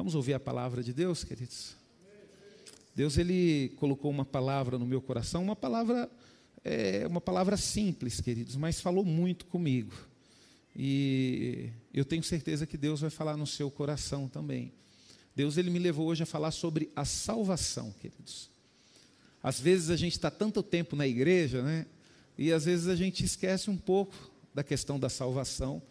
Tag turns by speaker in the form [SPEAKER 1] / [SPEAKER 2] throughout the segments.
[SPEAKER 1] Vamos ouvir a palavra de Deus, queridos? Deus ele colocou uma palavra no meu coração, uma palavra é uma palavra simples, queridos, mas falou muito comigo. E eu tenho certeza que Deus vai falar no seu coração também. Deus ele me levou hoje a falar sobre a salvação, queridos. Às vezes a gente está tanto tempo na igreja, né? E às vezes a gente esquece um pouco da questão da salvação.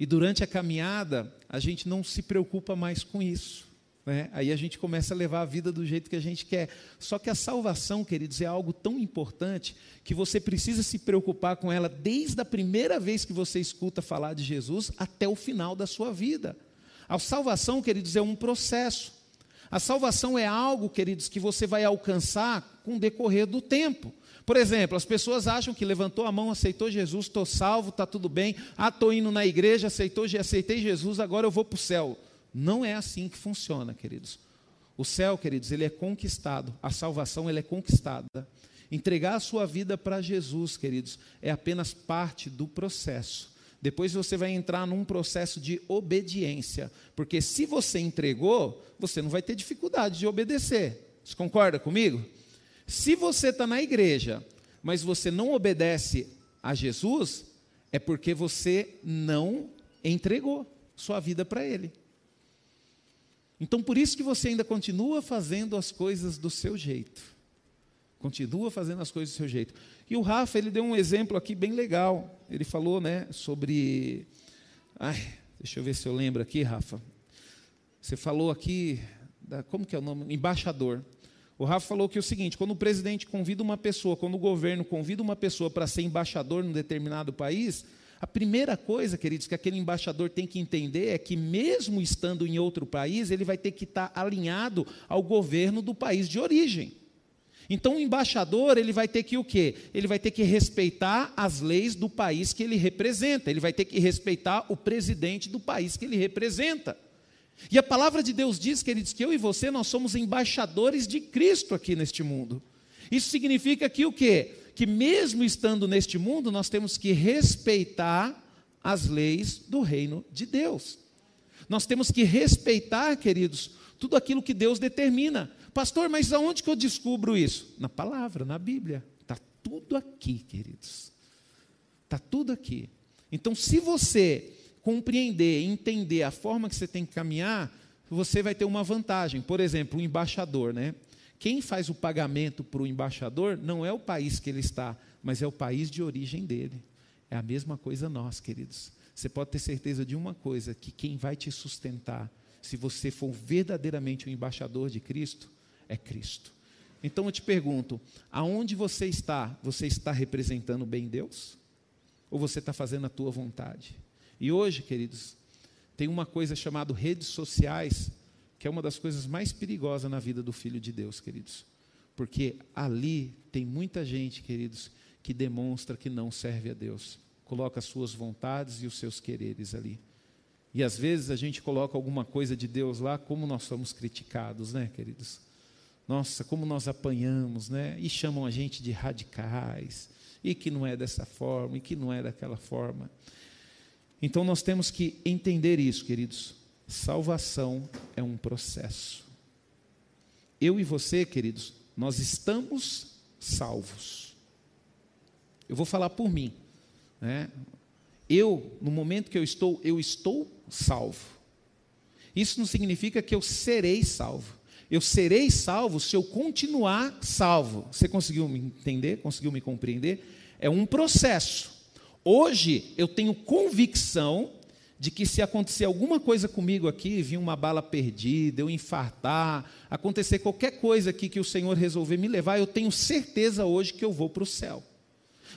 [SPEAKER 1] E durante a caminhada, a gente não se preocupa mais com isso. Né? Aí a gente começa a levar a vida do jeito que a gente quer. Só que a salvação, queridos, é algo tão importante que você precisa se preocupar com ela desde a primeira vez que você escuta falar de Jesus até o final da sua vida. A salvação, queridos, é um processo. A salvação é algo, queridos, que você vai alcançar com o decorrer do tempo. Por exemplo, as pessoas acham que levantou a mão, aceitou Jesus, estou salvo, está tudo bem. Ah, estou indo na igreja, aceitou, aceitei Jesus, agora eu vou para o céu. Não é assim que funciona, queridos. O céu, queridos, ele é conquistado. A salvação, ele é conquistada. Entregar a sua vida para Jesus, queridos, é apenas parte do processo. Depois você vai entrar num processo de obediência, porque se você entregou, você não vai ter dificuldade de obedecer. Você concorda comigo? Se você está na igreja, mas você não obedece a Jesus, é porque você não entregou sua vida para Ele. Então, por isso que você ainda continua fazendo as coisas do seu jeito. Continua fazendo as coisas do seu jeito. E o Rafa, ele deu um exemplo aqui bem legal. Ele falou, né, sobre. Ai, deixa eu ver se eu lembro aqui, Rafa. Você falou aqui, da, como que é o nome? Embaixador. O Rafa falou que é o seguinte: quando o presidente convida uma pessoa, quando o governo convida uma pessoa para ser embaixador num determinado país, a primeira coisa, queridos, que aquele embaixador tem que entender é que, mesmo estando em outro país, ele vai ter que estar alinhado ao governo do país de origem. Então, o embaixador, ele vai ter que o quê? Ele vai ter que respeitar as leis do país que ele representa, ele vai ter que respeitar o presidente do país que ele representa. E a palavra de Deus diz, queridos, que eu e você, nós somos embaixadores de Cristo aqui neste mundo. Isso significa que o quê? que, mesmo estando neste mundo, nós temos que respeitar as leis do reino de Deus. Nós temos que respeitar, queridos, tudo aquilo que Deus determina. Pastor, mas aonde que eu descubro isso? Na palavra, na Bíblia. Está tudo aqui, queridos. Está tudo aqui. Então, se você compreender, entender a forma que você tem que caminhar, você vai ter uma vantagem. Por exemplo, o embaixador, né? Quem faz o pagamento para o embaixador não é o país que ele está, mas é o país de origem dele. É a mesma coisa nós, queridos. Você pode ter certeza de uma coisa: que quem vai te sustentar, se você for verdadeiramente o embaixador de Cristo, é Cristo. Então eu te pergunto: aonde você está? Você está representando bem Deus? Ou você está fazendo a tua vontade? E hoje, queridos, tem uma coisa chamada redes sociais que é uma das coisas mais perigosas na vida do filho de Deus, queridos. Porque ali tem muita gente, queridos, que demonstra que não serve a Deus. Coloca as suas vontades e os seus quereres ali. E às vezes a gente coloca alguma coisa de Deus lá, como nós somos criticados, né, queridos? Nossa, como nós apanhamos, né? E chamam a gente de radicais, e que não é dessa forma, e que não é daquela forma. Então nós temos que entender isso, queridos. Salvação é um processo. Eu e você, queridos, nós estamos salvos. Eu vou falar por mim. Né? Eu, no momento que eu estou, eu estou salvo. Isso não significa que eu serei salvo. Eu serei salvo se eu continuar salvo. Você conseguiu me entender? Conseguiu me compreender? É um processo. Hoje eu tenho convicção de que se acontecer alguma coisa comigo aqui, vir uma bala perdida, eu infartar, acontecer qualquer coisa aqui que o Senhor resolver me levar, eu tenho certeza hoje que eu vou para o céu.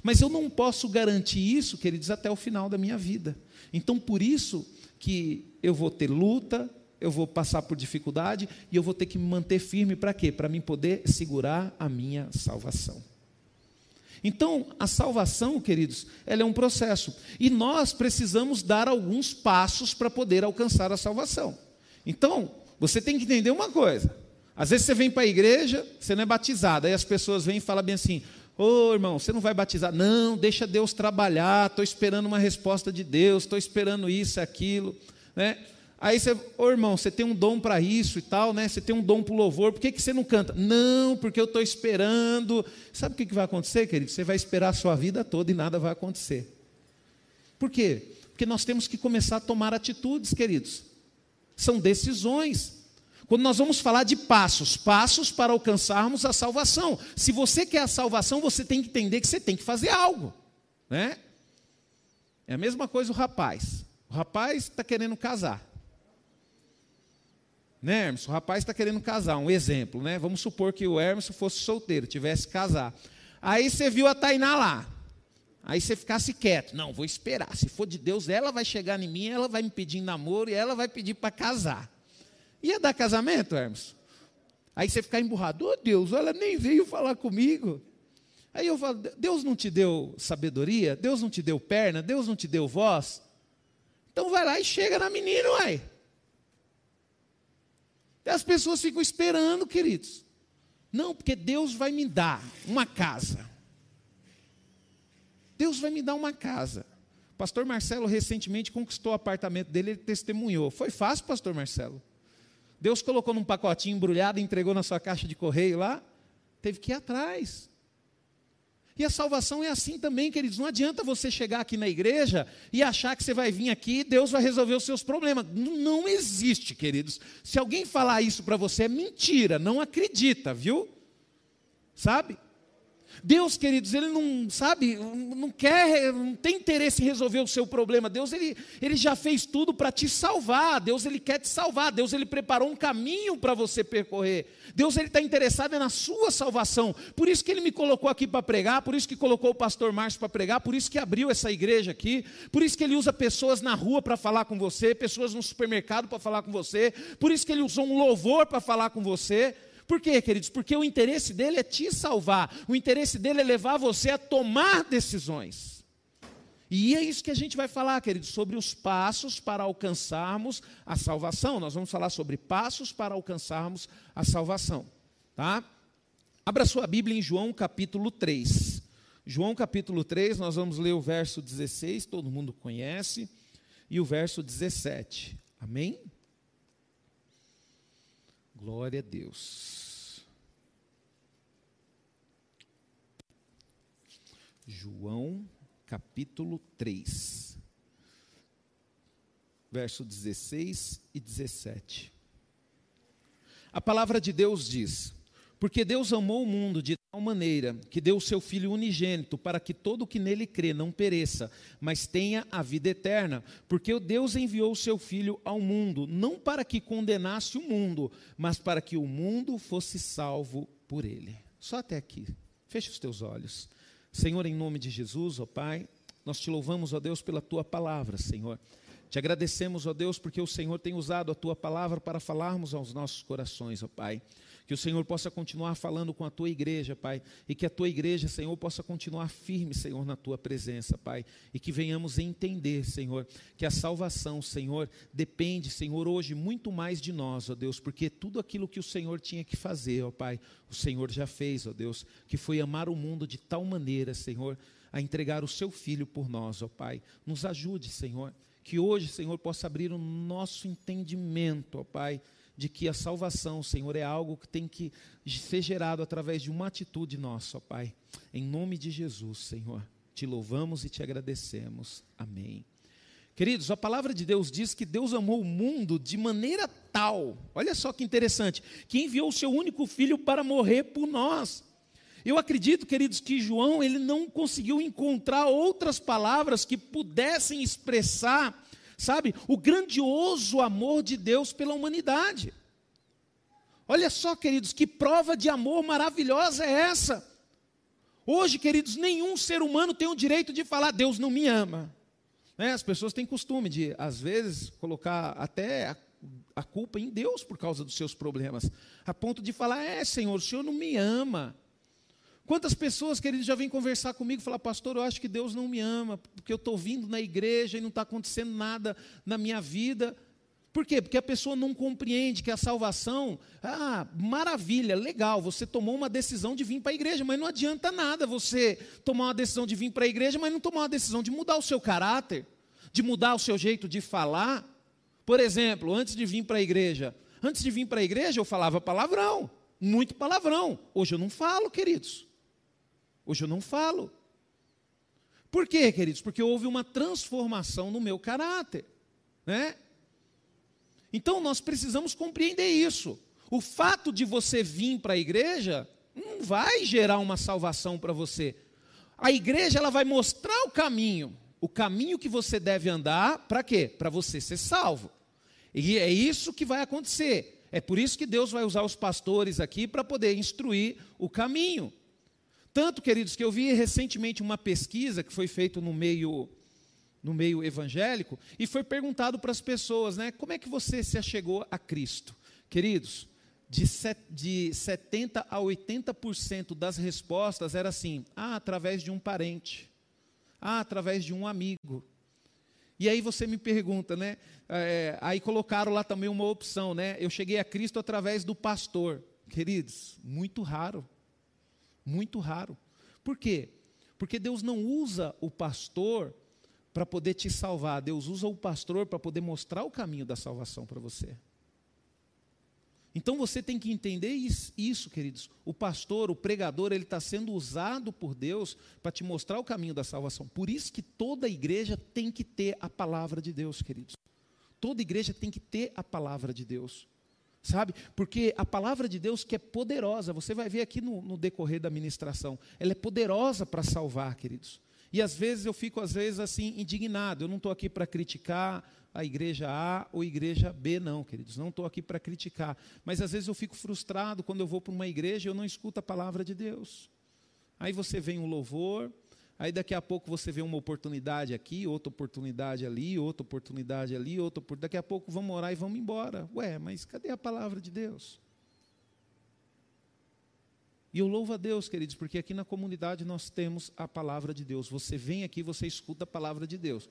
[SPEAKER 1] Mas eu não posso garantir isso, queridos, até o final da minha vida. Então, por isso que eu vou ter luta, eu vou passar por dificuldade e eu vou ter que me manter firme para quê? Para mim poder segurar a minha salvação. Então, a salvação, queridos, ela é um processo. E nós precisamos dar alguns passos para poder alcançar a salvação. Então, você tem que entender uma coisa. Às vezes você vem para a igreja, você não é batizado. Aí as pessoas vêm e falam bem assim: Ô oh, irmão, você não vai batizar? Não, deixa Deus trabalhar. Estou esperando uma resposta de Deus, estou esperando isso, aquilo. Né? Aí você, ô irmão, você tem um dom para isso e tal, né? Você tem um dom para o louvor, por que, que você não canta? Não, porque eu estou esperando. Sabe o que, que vai acontecer, querido? Você vai esperar a sua vida toda e nada vai acontecer. Por quê? Porque nós temos que começar a tomar atitudes, queridos. São decisões. Quando nós vamos falar de passos, passos para alcançarmos a salvação. Se você quer a salvação, você tem que entender que você tem que fazer algo, né? É a mesma coisa o rapaz. O rapaz está querendo casar. Né, Hermes? O rapaz está querendo casar, um exemplo, né? Vamos supor que o Hermes fosse solteiro, tivesse que casar. Aí você viu a Tainá lá. Aí você ficasse quieto. Não, vou esperar. Se for de Deus, ela vai chegar em mim, ela vai me pedir namoro e ela vai pedir para casar. Ia dar casamento, Hermes? Aí você ficar emburrado. Oh, Deus, ela nem veio falar comigo. Aí eu falo, Deus não te deu sabedoria? Deus não te deu perna? Deus não te deu voz? Então vai lá e chega na menina, uai. As pessoas ficam esperando, queridos. Não, porque Deus vai me dar uma casa. Deus vai me dar uma casa. Pastor Marcelo recentemente conquistou o apartamento dele, ele testemunhou. Foi fácil, pastor Marcelo. Deus colocou num pacotinho embrulhado entregou na sua caixa de correio lá. Teve que ir atrás. E a salvação é assim também, queridos. Não adianta você chegar aqui na igreja e achar que você vai vir aqui e Deus vai resolver os seus problemas. Não existe, queridos. Se alguém falar isso para você, é mentira. Não acredita, viu? Sabe? Deus, queridos, ele não sabe, não quer, não tem interesse em resolver o seu problema. Deus, ele, ele já fez tudo para te salvar. Deus, ele quer te salvar. Deus, ele preparou um caminho para você percorrer. Deus, ele está interessado na sua salvação. Por isso que ele me colocou aqui para pregar, por isso que colocou o pastor Márcio para pregar, por isso que abriu essa igreja aqui, por isso que ele usa pessoas na rua para falar com você, pessoas no supermercado para falar com você, por isso que ele usou um louvor para falar com você. Por quê, queridos? Porque o interesse dele é te salvar, o interesse dele é levar você a tomar decisões. E é isso que a gente vai falar, queridos, sobre os passos para alcançarmos a salvação. Nós vamos falar sobre passos para alcançarmos a salvação, tá? Abra sua Bíblia em João capítulo 3. João capítulo 3, nós vamos ler o verso 16, todo mundo conhece, e o verso 17. Amém? Glória a Deus. João capítulo 3, verso 16 e 17. A palavra de Deus diz: Porque Deus amou o mundo de tal maneira que deu o seu Filho unigênito para que todo o que nele crê não pereça, mas tenha a vida eterna. Porque Deus enviou o seu Filho ao mundo, não para que condenasse o mundo, mas para que o mundo fosse salvo por ele. Só até aqui. Feche os teus olhos. Senhor, em nome de Jesus, ó Pai, nós te louvamos, ó Deus, pela tua palavra, Senhor. Te agradecemos, ó Deus, porque o Senhor tem usado a tua palavra para falarmos aos nossos corações, ó Pai. Que o Senhor possa continuar falando com a tua igreja, Pai, e que a tua igreja, Senhor, possa continuar firme, Senhor, na tua presença, Pai, e que venhamos entender, Senhor, que a salvação, Senhor, depende, Senhor, hoje muito mais de nós, ó Deus, porque tudo aquilo que o Senhor tinha que fazer, ó Pai, o Senhor já fez, ó Deus, que foi amar o mundo de tal maneira, Senhor, a entregar o seu filho por nós, ó Pai. Nos ajude, Senhor, que hoje, Senhor, possa abrir o nosso entendimento, ó Pai de que a salvação, Senhor, é algo que tem que ser gerado através de uma atitude nossa, ó Pai. Em nome de Jesus, Senhor, te louvamos e te agradecemos. Amém. Queridos, a palavra de Deus diz que Deus amou o mundo de maneira tal, olha só que interessante, que enviou o seu único filho para morrer por nós. Eu acredito, queridos, que João ele não conseguiu encontrar outras palavras que pudessem expressar sabe, o grandioso amor de Deus pela humanidade. Olha só, queridos, que prova de amor maravilhosa é essa. Hoje, queridos, nenhum ser humano tem o direito de falar, Deus não me ama. Né? As pessoas têm costume de, às vezes, colocar até a, a culpa em Deus por causa dos seus problemas, a ponto de falar: é, Senhor, o Senhor não me ama. Quantas pessoas, queridos, já vêm conversar comigo e falar, pastor, eu acho que Deus não me ama, porque eu estou vindo na igreja e não está acontecendo nada na minha vida. Por quê? Porque a pessoa não compreende que a salvação, ah, maravilha, legal, você tomou uma decisão de vir para a igreja, mas não adianta nada você tomar uma decisão de vir para a igreja, mas não tomar uma decisão de mudar o seu caráter, de mudar o seu jeito de falar. Por exemplo, antes de vir para a igreja, antes de vir para a igreja eu falava palavrão, muito palavrão. Hoje eu não falo, queridos. Hoje eu não falo. Por quê, queridos? Porque houve uma transformação no meu caráter, né? Então nós precisamos compreender isso. O fato de você vir para a igreja não vai gerar uma salvação para você. A igreja ela vai mostrar o caminho, o caminho que você deve andar, para quê? Para você ser salvo. E é isso que vai acontecer. É por isso que Deus vai usar os pastores aqui para poder instruir o caminho. Tanto, queridos, que eu vi recentemente uma pesquisa que foi feita no meio no meio evangélico e foi perguntado para as pessoas, né, como é que você se achegou a Cristo? Queridos, de, set, de 70 a 80% das respostas era assim: ah, através de um parente, ah, através de um amigo. E aí você me pergunta, né? É, aí colocaram lá também uma opção, né? Eu cheguei a Cristo através do pastor. Queridos, muito raro. Muito raro. Por quê? Porque Deus não usa o pastor para poder te salvar, Deus usa o pastor para poder mostrar o caminho da salvação para você. Então você tem que entender isso, queridos. O pastor, o pregador, ele está sendo usado por Deus para te mostrar o caminho da salvação. Por isso que toda igreja tem que ter a palavra de Deus, queridos. Toda igreja tem que ter a palavra de Deus sabe? Porque a palavra de Deus que é poderosa, você vai ver aqui no, no decorrer da ministração, ela é poderosa para salvar, queridos. E às vezes eu fico, às vezes, assim, indignado. Eu não estou aqui para criticar a igreja A ou a igreja B, não, queridos. Não estou aqui para criticar. Mas às vezes eu fico frustrado quando eu vou para uma igreja e eu não escuto a palavra de Deus. Aí você vem um louvor, Aí daqui a pouco você vê uma oportunidade aqui, outra oportunidade ali, outra oportunidade ali, outra oportunidade. Daqui a pouco vamos orar e vamos embora. Ué, mas cadê a palavra de Deus? E eu louvo a Deus, queridos, porque aqui na comunidade nós temos a palavra de Deus. Você vem aqui, você escuta a palavra de Deus.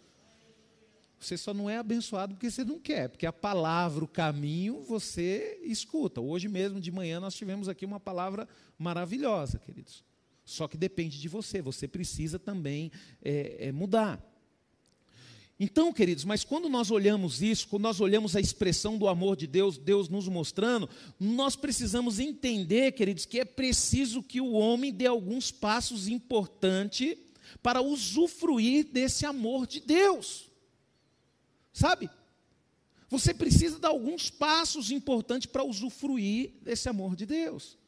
[SPEAKER 1] Você só não é abençoado porque você não quer, porque a palavra, o caminho, você escuta. Hoje mesmo de manhã nós tivemos aqui uma palavra maravilhosa, queridos. Só que depende de você, você precisa também é, é, mudar. Então, queridos, mas quando nós olhamos isso, quando nós olhamos a expressão do amor de Deus, Deus nos mostrando, nós precisamos entender, queridos, que é preciso que o homem dê alguns passos importantes para usufruir desse amor de Deus. Sabe? Você precisa dar alguns passos importantes para usufruir desse amor de Deus.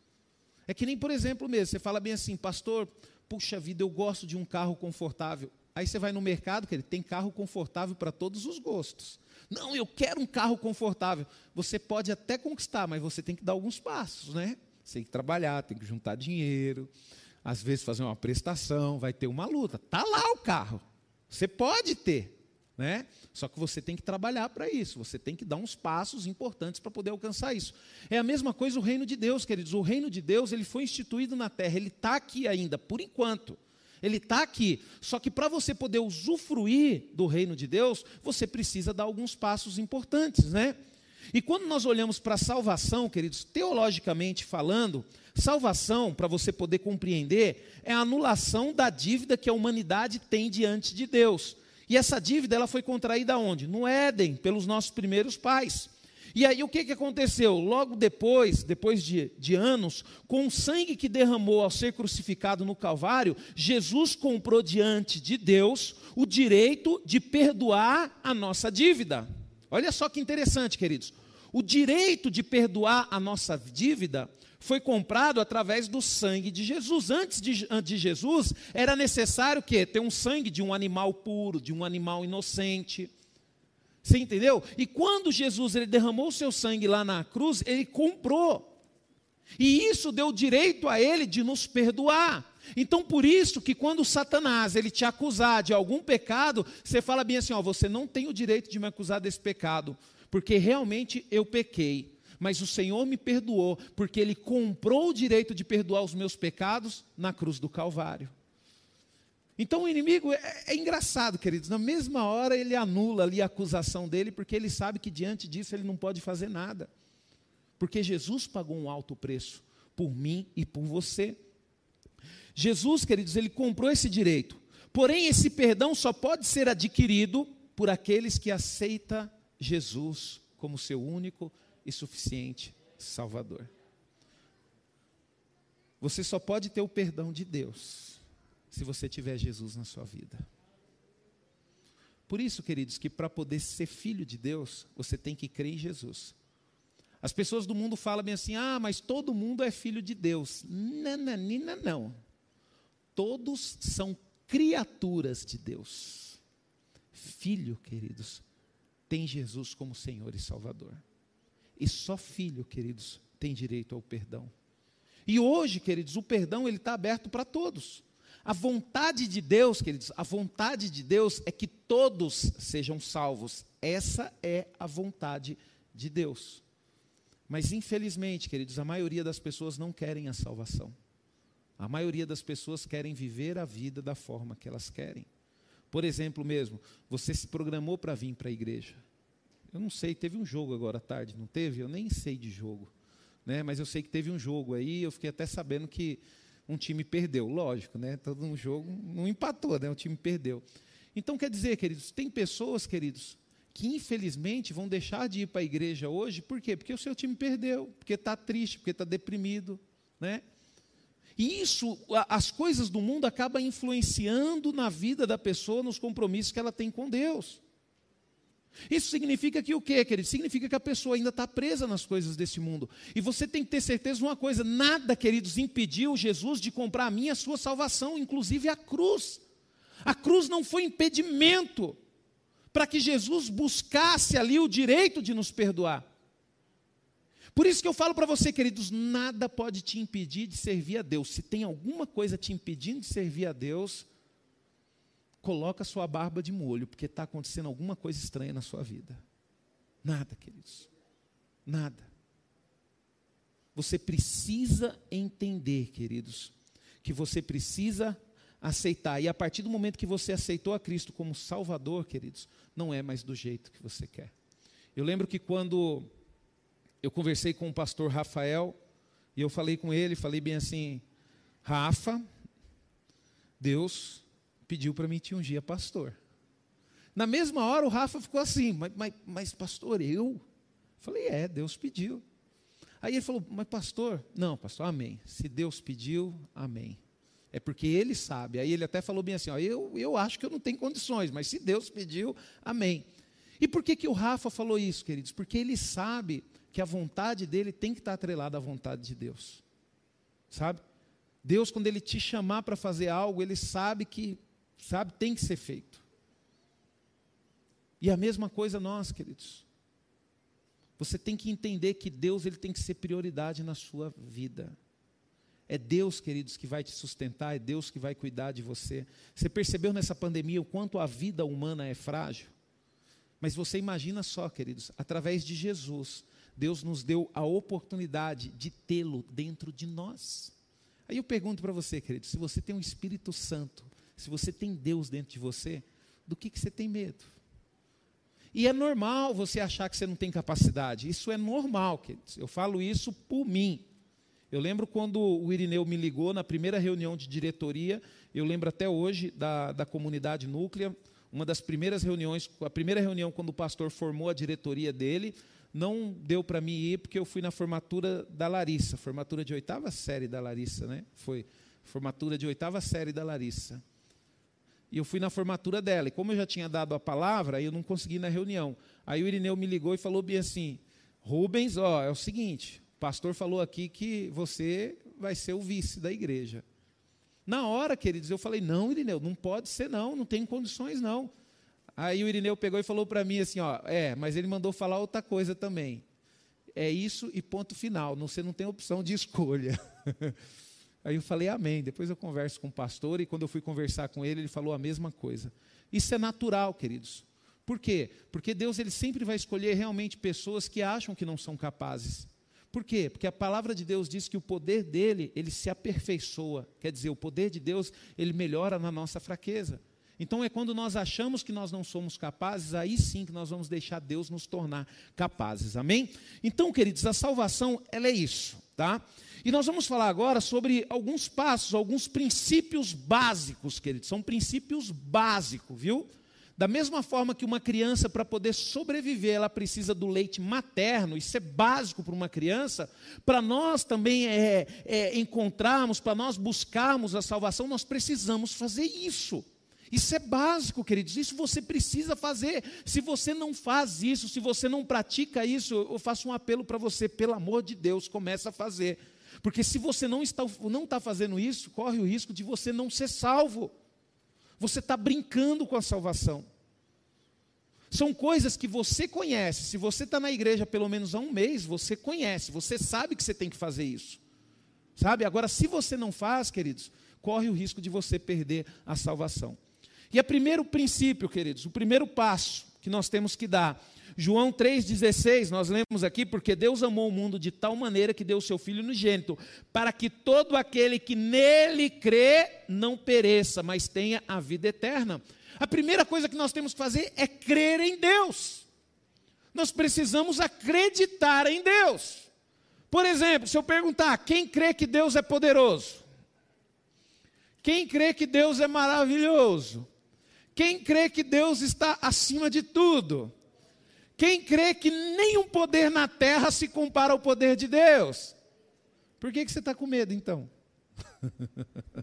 [SPEAKER 1] É que nem, por exemplo, mesmo, você fala bem assim, pastor, puxa vida, eu gosto de um carro confortável. Aí você vai no mercado, que ele tem carro confortável para todos os gostos. Não, eu quero um carro confortável. Você pode até conquistar, mas você tem que dar alguns passos, né? Você tem que trabalhar, tem que juntar dinheiro, às vezes fazer uma prestação, vai ter uma luta. Tá lá o carro. Você pode ter, né? Só que você tem que trabalhar para isso, você tem que dar uns passos importantes para poder alcançar isso. É a mesma coisa o reino de Deus, queridos. O reino de Deus ele foi instituído na terra, ele está aqui ainda, por enquanto. Ele está aqui. Só que para você poder usufruir do reino de Deus, você precisa dar alguns passos importantes, né? E quando nós olhamos para a salvação, queridos, teologicamente falando, salvação, para você poder compreender, é a anulação da dívida que a humanidade tem diante de Deus. E essa dívida ela foi contraída onde? No Éden, pelos nossos primeiros pais. E aí o que, que aconteceu? Logo depois, depois de, de anos, com o sangue que derramou ao ser crucificado no Calvário, Jesus comprou diante de Deus o direito de perdoar a nossa dívida. Olha só que interessante, queridos. O direito de perdoar a nossa dívida foi comprado através do sangue de Jesus. Antes de, de Jesus, era necessário que ter um sangue de um animal puro, de um animal inocente. Você entendeu? E quando Jesus ele derramou o seu sangue lá na cruz, ele comprou. E isso deu direito a ele de nos perdoar. Então, por isso que quando Satanás ele te acusar de algum pecado, você fala bem assim, ó, você não tem o direito de me acusar desse pecado, porque realmente eu pequei mas o Senhor me perdoou, porque Ele comprou o direito de perdoar os meus pecados na cruz do Calvário. Então o inimigo é, é, engraçado, queridos, na mesma hora ele anula ali a acusação dele, porque ele sabe que diante disso ele não pode fazer nada. Porque Jesus pagou um alto preço por mim e por você. Jesus, queridos, ele comprou esse direito. Porém, esse perdão só pode ser adquirido por aqueles que aceitam Jesus como seu único e suficiente Salvador. Você só pode ter o perdão de Deus se você tiver Jesus na sua vida. Por isso, queridos, que para poder ser filho de Deus, você tem que crer em Jesus. As pessoas do mundo falam bem assim: ah, mas todo mundo é filho de Deus. Nananina, não. Todos são criaturas de Deus. Filho, queridos, tem Jesus como Senhor e Salvador. E só filho, queridos, tem direito ao perdão. E hoje, queridos, o perdão ele está aberto para todos. A vontade de Deus, queridos, a vontade de Deus é que todos sejam salvos. Essa é a vontade de Deus. Mas infelizmente, queridos, a maioria das pessoas não querem a salvação. A maioria das pessoas querem viver a vida da forma que elas querem. Por exemplo, mesmo, você se programou para vir para a igreja. Eu não sei, teve um jogo agora à tarde, não teve? Eu nem sei de jogo. Né? Mas eu sei que teve um jogo aí, eu fiquei até sabendo que um time perdeu. Lógico, né? Todo um jogo não empatou, né? O time perdeu. Então quer dizer, queridos, tem pessoas, queridos, que infelizmente vão deixar de ir para a igreja hoje, por quê? Porque o seu time perdeu, porque está triste, porque está deprimido, né? E isso, as coisas do mundo acabam influenciando na vida da pessoa, nos compromissos que ela tem com Deus. Isso significa que o quê, querido? Significa que a pessoa ainda está presa nas coisas desse mundo. E você tem que ter certeza de uma coisa: nada, queridos, impediu Jesus de comprar a minha a sua salvação, inclusive a cruz. A cruz não foi impedimento para que Jesus buscasse ali o direito de nos perdoar. Por isso que eu falo para você, queridos, nada pode te impedir de servir a Deus. Se tem alguma coisa te impedindo de servir a Deus, coloca sua barba de molho, porque está acontecendo alguma coisa estranha na sua vida. Nada, queridos. Nada. Você precisa entender, queridos, que você precisa aceitar. E a partir do momento que você aceitou a Cristo como Salvador, queridos, não é mais do jeito que você quer. Eu lembro que quando eu conversei com o pastor Rafael, e eu falei com ele, falei bem assim: Rafa, Deus pediu para mim te ungir a pastor. Na mesma hora o Rafa ficou assim, mas, mas, mas pastor, eu? Falei, é, Deus pediu. Aí ele falou, mas pastor, não, pastor, amém. Se Deus pediu, amém. É porque ele sabe. Aí ele até falou bem assim: ó, eu, eu acho que eu não tenho condições, mas se Deus pediu, amém. E por que, que o Rafa falou isso, queridos? Porque ele sabe que a vontade dele tem que estar atrelada à vontade de Deus. Sabe? Deus, quando ele te chamar para fazer algo, ele sabe que, sabe, tem que ser feito. E a mesma coisa nós, queridos. Você tem que entender que Deus ele tem que ser prioridade na sua vida. É Deus, queridos, que vai te sustentar, é Deus que vai cuidar de você. Você percebeu nessa pandemia o quanto a vida humana é frágil? Mas você imagina só, queridos, através de Jesus, Deus nos deu a oportunidade de tê-lo dentro de nós. Aí eu pergunto para você, querido, se você tem um Espírito Santo, se você tem Deus dentro de você, do que, que você tem medo? E é normal você achar que você não tem capacidade. Isso é normal, queridos. Eu falo isso por mim. Eu lembro quando o Irineu me ligou na primeira reunião de diretoria, eu lembro até hoje da, da comunidade núclea, uma das primeiras reuniões, a primeira reunião quando o pastor formou a diretoria dele, não deu para mim ir porque eu fui na formatura da Larissa, formatura de oitava série da Larissa, né? Foi formatura de oitava série da Larissa. E eu fui na formatura dela. E como eu já tinha dado a palavra, eu não consegui na reunião. Aí o Irineu me ligou e falou bem assim: Rubens, ó, é o seguinte, pastor falou aqui que você vai ser o vice da igreja. Na hora, queridos, eu falei: não, Irineu, não pode ser, não, não tem condições, não. Aí o Irineu pegou e falou para mim assim: ó, é, mas ele mandou falar outra coisa também. É isso e ponto final, você não tem opção de escolha. Aí eu falei amém. Depois eu converso com o pastor e quando eu fui conversar com ele, ele falou a mesma coisa. Isso é natural, queridos. Por quê? Porque Deus ele sempre vai escolher realmente pessoas que acham que não são capazes. Por quê? Porque a palavra de Deus diz que o poder dele, ele se aperfeiçoa. Quer dizer, o poder de Deus, ele melhora na nossa fraqueza. Então é quando nós achamos que nós não somos capazes, aí sim que nós vamos deixar Deus nos tornar capazes. Amém? Então, queridos, a salvação, ela é isso, tá? E nós vamos falar agora sobre alguns passos, alguns princípios básicos, queridos. São princípios básicos, viu? Da mesma forma que uma criança, para poder sobreviver, ela precisa do leite materno, isso é básico para uma criança, para nós também é, é, encontrarmos, para nós buscarmos a salvação, nós precisamos fazer isso. Isso é básico, queridos, isso você precisa fazer. Se você não faz isso, se você não pratica isso, eu faço um apelo para você, pelo amor de Deus, comece a fazer. Porque se você não está, não está fazendo isso, corre o risco de você não ser salvo. Você está brincando com a salvação. São coisas que você conhece. Se você está na igreja pelo menos há um mês, você conhece, você sabe que você tem que fazer isso. Sabe? Agora, se você não faz, queridos, corre o risco de você perder a salvação. E o primeiro princípio, queridos, o primeiro passo que nós temos que dar. João 3,16, nós lemos aqui, porque Deus amou o mundo de tal maneira que deu o seu Filho unigênito, para que todo aquele que nele crê não pereça, mas tenha a vida eterna. A primeira coisa que nós temos que fazer é crer em Deus. Nós precisamos acreditar em Deus. Por exemplo, se eu perguntar, quem crê que Deus é poderoso? Quem crê que Deus é maravilhoso? Quem crê que Deus está acima de tudo? Quem crê que nenhum poder na terra se compara ao poder de Deus? Por que, que você está com medo então?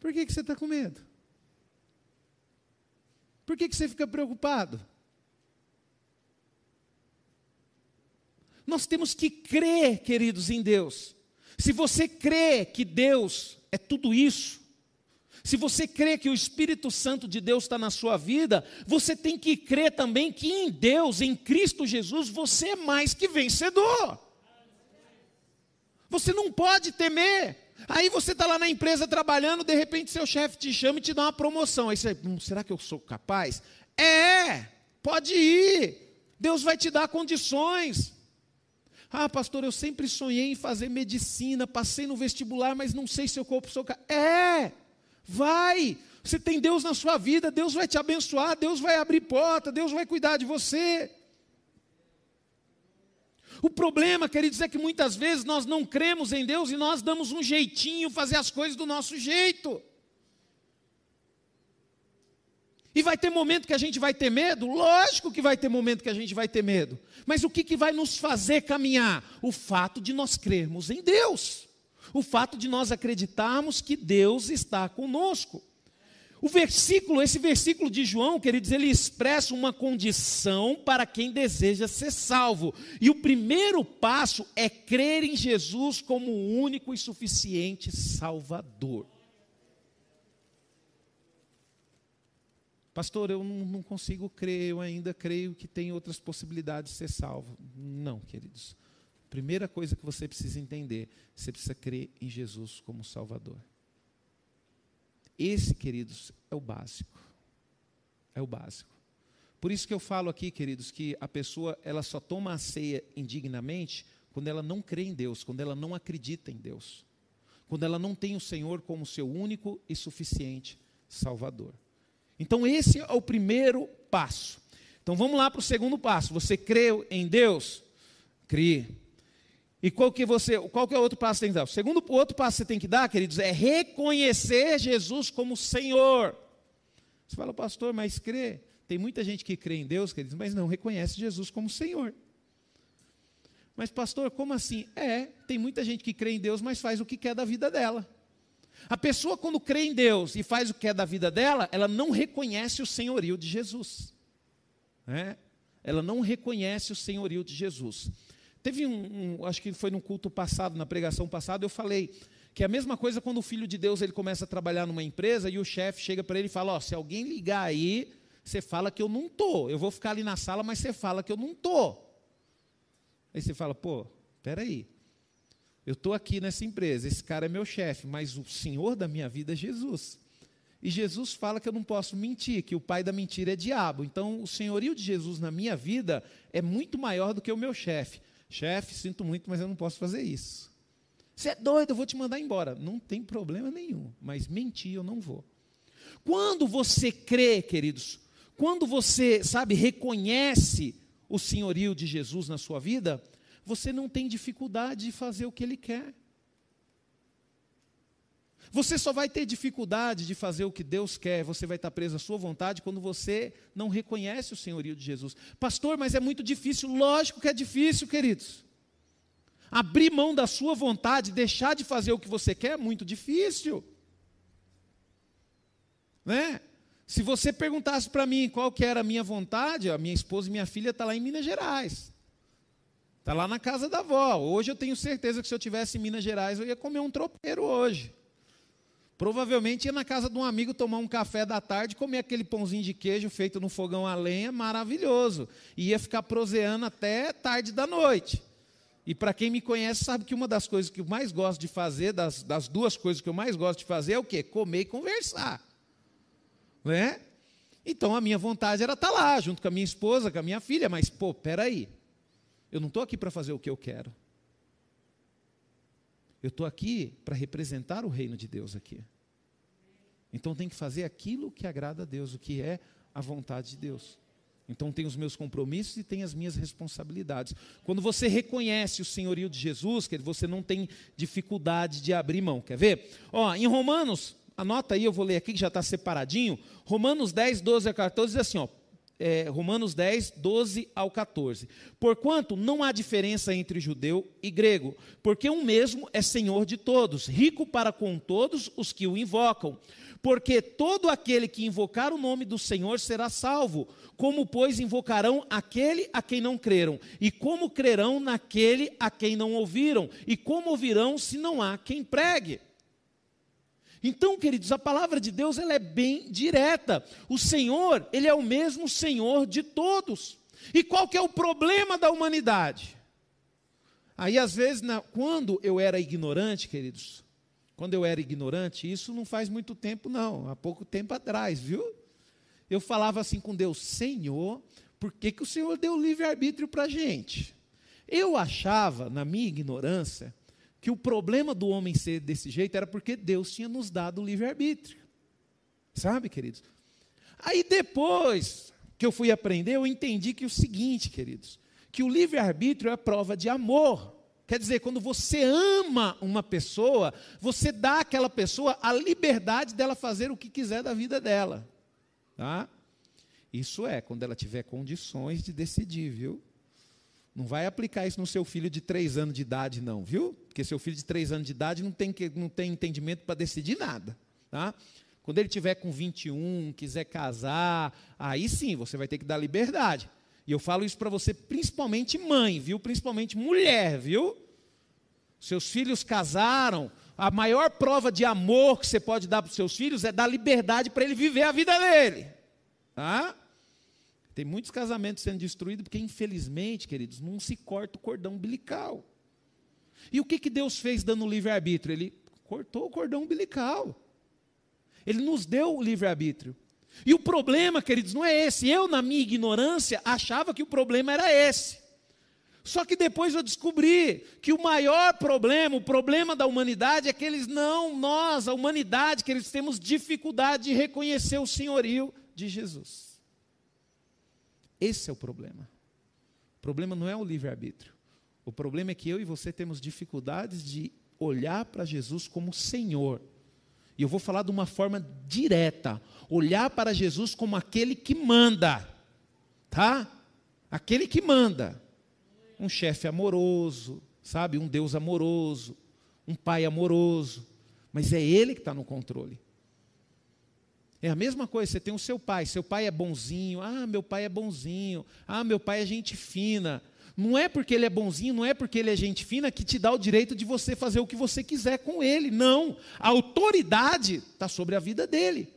[SPEAKER 1] Por que, que você está com medo? Por que, que você fica preocupado? Nós temos que crer, queridos, em Deus. Se você crê que Deus é tudo isso, se você crê que o Espírito Santo de Deus está na sua vida, você tem que crer também que em Deus, em Cristo Jesus, você é mais que vencedor. Você não pode temer. Aí você está lá na empresa trabalhando, de repente seu chefe te chama e te dá uma promoção. Aí você, hum, será que eu sou capaz? É, pode ir. Deus vai te dar condições. Ah, pastor, eu sempre sonhei em fazer medicina, passei no vestibular, mas não sei se eu corpo sou. É. Vai! Você tem Deus na sua vida, Deus vai te abençoar, Deus vai abrir porta, Deus vai cuidar de você. O problema, queridos, é que muitas vezes nós não cremos em Deus e nós damos um jeitinho fazer as coisas do nosso jeito. E vai ter momento que a gente vai ter medo? Lógico que vai ter momento que a gente vai ter medo. Mas o que, que vai nos fazer caminhar? O fato de nós crermos em Deus o fato de nós acreditarmos que Deus está conosco. O versículo, esse versículo de João, queridos, ele expressa uma condição para quem deseja ser salvo. E o primeiro passo é crer em Jesus como o único e suficiente Salvador. Pastor, eu não consigo crer, eu ainda creio que tem outras possibilidades de ser salvo. Não, queridos. Primeira coisa que você precisa entender, você precisa crer em Jesus como Salvador. Esse, queridos, é o básico. É o básico. Por isso que eu falo aqui, queridos, que a pessoa ela só toma a ceia indignamente quando ela não crê em Deus, quando ela não acredita em Deus, quando ela não tem o Senhor como seu único e suficiente Salvador. Então esse é o primeiro passo. Então vamos lá para o segundo passo. Você creu em Deus? Crie. E qual que você, qual que é o outro passo que tem que dar? O segundo o outro passo que você tem que dar, queridos, é reconhecer Jesus como Senhor. Você fala, pastor, mas crê. Tem muita gente que crê em Deus, queridos, mas não reconhece Jesus como Senhor. Mas, pastor, como assim? É, tem muita gente que crê em Deus, mas faz o que quer da vida dela. A pessoa, quando crê em Deus e faz o que quer da vida dela, ela não reconhece o senhorio de Jesus. É? Ela não reconhece o senhorio de Jesus. Teve um, um, acho que foi no culto passado, na pregação passada, eu falei que é a mesma coisa quando o filho de Deus ele começa a trabalhar numa empresa e o chefe chega para ele e fala: Ó, se alguém ligar aí, você fala que eu não tô. Eu vou ficar ali na sala, mas você fala que eu não tô. Aí você fala: pô, peraí. Eu estou aqui nessa empresa, esse cara é meu chefe, mas o senhor da minha vida é Jesus. E Jesus fala que eu não posso mentir, que o pai da mentira é diabo. Então, o senhorio de Jesus na minha vida é muito maior do que o meu chefe. Chefe, sinto muito, mas eu não posso fazer isso. Você é doido, eu vou te mandar embora. Não tem problema nenhum, mas mentir eu não vou. Quando você crê, queridos, quando você, sabe, reconhece o senhorio de Jesus na sua vida, você não tem dificuldade de fazer o que ele quer. Você só vai ter dificuldade de fazer o que Deus quer, você vai estar preso à sua vontade quando você não reconhece o senhorio de Jesus. Pastor, mas é muito difícil. Lógico que é difícil, queridos. Abrir mão da sua vontade, deixar de fazer o que você quer é muito difícil. Né? Se você perguntasse para mim qual que era a minha vontade, a minha esposa e minha filha estão tá lá em Minas Gerais. Está lá na casa da avó. Hoje eu tenho certeza que se eu tivesse em Minas Gerais, eu ia comer um tropeiro hoje. Provavelmente ia na casa de um amigo tomar um café da tarde, comer aquele pãozinho de queijo feito no fogão a lenha, maravilhoso. E ia ficar proseando até tarde da noite. E para quem me conhece, sabe que uma das coisas que eu mais gosto de fazer, das, das duas coisas que eu mais gosto de fazer, é o quê? Comer e conversar. Né? Então a minha vontade era estar tá lá, junto com a minha esposa, com a minha filha, mas, pô, peraí. Eu não estou aqui para fazer o que eu quero. Eu estou aqui para representar o reino de Deus aqui. Então tem que fazer aquilo que agrada a Deus, o que é a vontade de Deus. Então tem os meus compromissos e tem as minhas responsabilidades. Quando você reconhece o senhorio de Jesus, que você não tem dificuldade de abrir mão. Quer ver? Ó, em Romanos, anota aí, eu vou ler aqui que já está separadinho. Romanos 10, 12 a 14 diz assim, ó, é, Romanos 10, 12 ao 14. Porquanto não há diferença entre judeu e grego, porque um mesmo é senhor de todos, rico para com todos os que o invocam. Porque todo aquele que invocar o nome do Senhor será salvo. Como, pois, invocarão aquele a quem não creram? E como crerão naquele a quem não ouviram? E como ouvirão se não há quem pregue? Então, queridos, a palavra de Deus ela é bem direta. O Senhor, ele é o mesmo Senhor de todos. E qual que é o problema da humanidade? Aí, às vezes, na, quando eu era ignorante, queridos, quando eu era ignorante, isso não faz muito tempo, não, há pouco tempo atrás, viu? Eu falava assim com Deus: Senhor, por que, que o Senhor deu livre-arbítrio para a gente? Eu achava, na minha ignorância, que o problema do homem ser desse jeito era porque Deus tinha nos dado o livre-arbítrio. Sabe, queridos? Aí depois que eu fui aprender, eu entendi que o seguinte, queridos, que o livre-arbítrio é prova de amor. Quer dizer, quando você ama uma pessoa, você dá àquela pessoa a liberdade dela fazer o que quiser da vida dela. Tá? Isso é, quando ela tiver condições de decidir, viu? Não vai aplicar isso no seu filho de três anos de idade, não, viu? Porque seu filho de três anos de idade não tem, não tem entendimento para decidir nada. Tá? Quando ele tiver com 21, quiser casar, aí sim você vai ter que dar liberdade. E eu falo isso para você, principalmente mãe, viu? Principalmente mulher, viu? Seus filhos casaram, a maior prova de amor que você pode dar para os seus filhos é dar liberdade para ele viver a vida dele. Tá? Tem muitos casamentos sendo destruídos porque, infelizmente, queridos, não se corta o cordão umbilical. E o que, que Deus fez dando livre-arbítrio? Ele cortou o cordão umbilical. Ele nos deu o livre-arbítrio. E o problema, queridos, não é esse. Eu, na minha ignorância, achava que o problema era esse. Só que depois eu descobri que o maior problema, o problema da humanidade é que eles não, nós, a humanidade, que eles temos dificuldade de reconhecer o senhorio de Jesus. Esse é o problema. O problema não é o livre-arbítrio. O problema é que eu e você temos dificuldades de olhar para Jesus como Senhor. E eu vou falar de uma forma direta. Olhar para Jesus como aquele que manda. Tá? Aquele que manda. Um chefe amoroso, sabe? Um Deus amoroso. Um pai amoroso. Mas é Ele que está no controle. É a mesma coisa, você tem o seu pai, seu pai é bonzinho, ah, meu pai é bonzinho, ah, meu pai é gente fina. Não é porque ele é bonzinho, não é porque ele é gente fina que te dá o direito de você fazer o que você quiser com ele. Não. A autoridade está sobre a vida dele.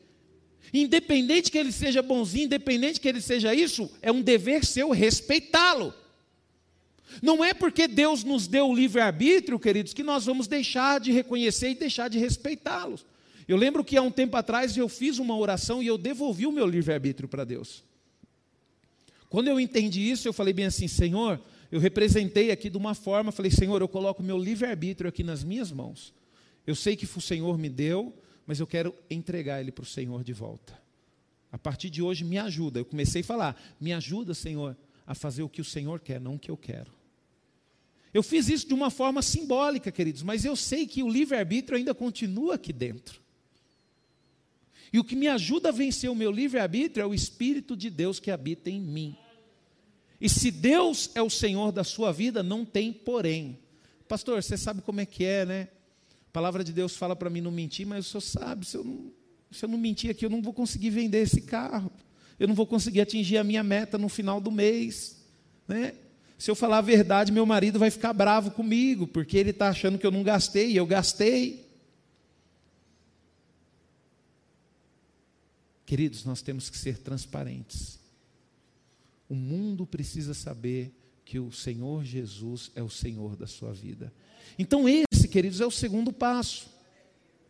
[SPEAKER 1] Independente que ele seja bonzinho, independente que ele seja isso, é um dever seu respeitá-lo. Não é porque Deus nos deu o livre-arbítrio, queridos, que nós vamos deixar de reconhecer e deixar de respeitá-los. Eu lembro que há um tempo atrás eu fiz uma oração e eu devolvi o meu livre-arbítrio para Deus. Quando eu entendi isso, eu falei bem assim: Senhor, eu representei aqui de uma forma, falei: Senhor, eu coloco o meu livre-arbítrio aqui nas minhas mãos. Eu sei que o Senhor me deu, mas eu quero entregar ele para o Senhor de volta. A partir de hoje, me ajuda. Eu comecei a falar: Me ajuda, Senhor, a fazer o que o Senhor quer, não o que eu quero. Eu fiz isso de uma forma simbólica, queridos, mas eu sei que o livre-arbítrio ainda continua aqui dentro. E o que me ajuda a vencer o meu livre-arbítrio é o Espírito de Deus que habita em mim. E se Deus é o Senhor da sua vida, não tem porém. Pastor, você sabe como é que é, né? A palavra de Deus fala para mim não mentir, mas o senhor sabe, se eu, não, se eu não mentir aqui, eu não vou conseguir vender esse carro. Eu não vou conseguir atingir a minha meta no final do mês. Né? Se eu falar a verdade, meu marido vai ficar bravo comigo, porque ele está achando que eu não gastei, e eu gastei. Queridos, nós temos que ser transparentes. O mundo precisa saber que o Senhor Jesus é o Senhor da sua vida. Então, esse, queridos, é o segundo passo.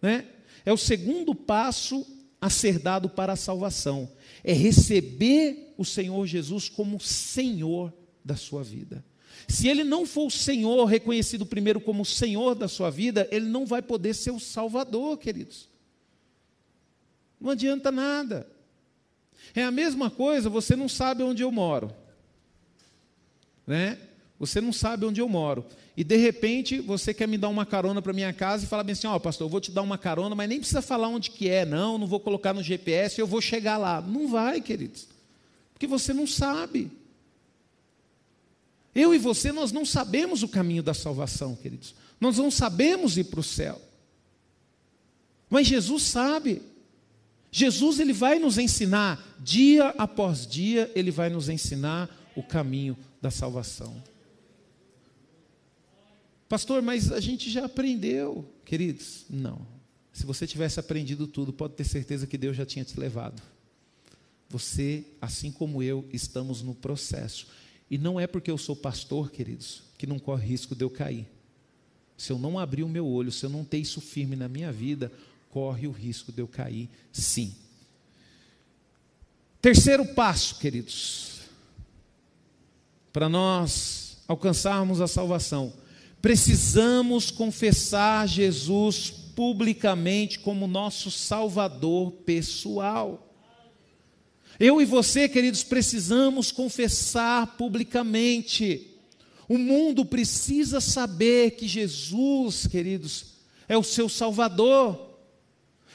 [SPEAKER 1] Né? É o segundo passo a ser dado para a salvação. É receber o Senhor Jesus como Senhor da sua vida. Se ele não for o Senhor, reconhecido primeiro como Senhor da sua vida, ele não vai poder ser o Salvador, queridos. Não adianta nada. É a mesma coisa, você não sabe onde eu moro. Né? Você não sabe onde eu moro. E de repente você quer me dar uma carona para minha casa e fala bem assim: Ó, oh, pastor, eu vou te dar uma carona, mas nem precisa falar onde que é, não, não vou colocar no GPS, eu vou chegar lá. Não vai, queridos. Porque você não sabe. Eu e você, nós não sabemos o caminho da salvação, queridos. Nós não sabemos ir para o céu. Mas Jesus sabe. Jesus ele vai nos ensinar, dia após dia, ele vai nos ensinar o caminho da salvação. Pastor, mas a gente já aprendeu, queridos. Não. Se você tivesse aprendido tudo, pode ter certeza que Deus já tinha te levado. Você, assim como eu, estamos no processo. E não é porque eu sou pastor, queridos, que não corre risco de eu cair. Se eu não abrir o meu olho, se eu não ter isso firme na minha vida, corre o risco de eu cair, sim. Terceiro passo, queridos, para nós alcançarmos a salvação, precisamos confessar Jesus publicamente como nosso Salvador pessoal. Eu e você, queridos, precisamos confessar publicamente. O mundo precisa saber que Jesus, queridos, é o seu Salvador,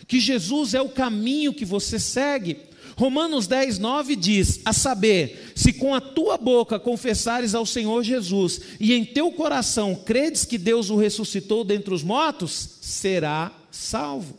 [SPEAKER 1] que Jesus é o caminho que você segue. Romanos 10, 9 diz: A saber, se com a tua boca confessares ao Senhor Jesus e em teu coração credes que Deus o ressuscitou dentre os mortos, será salvo.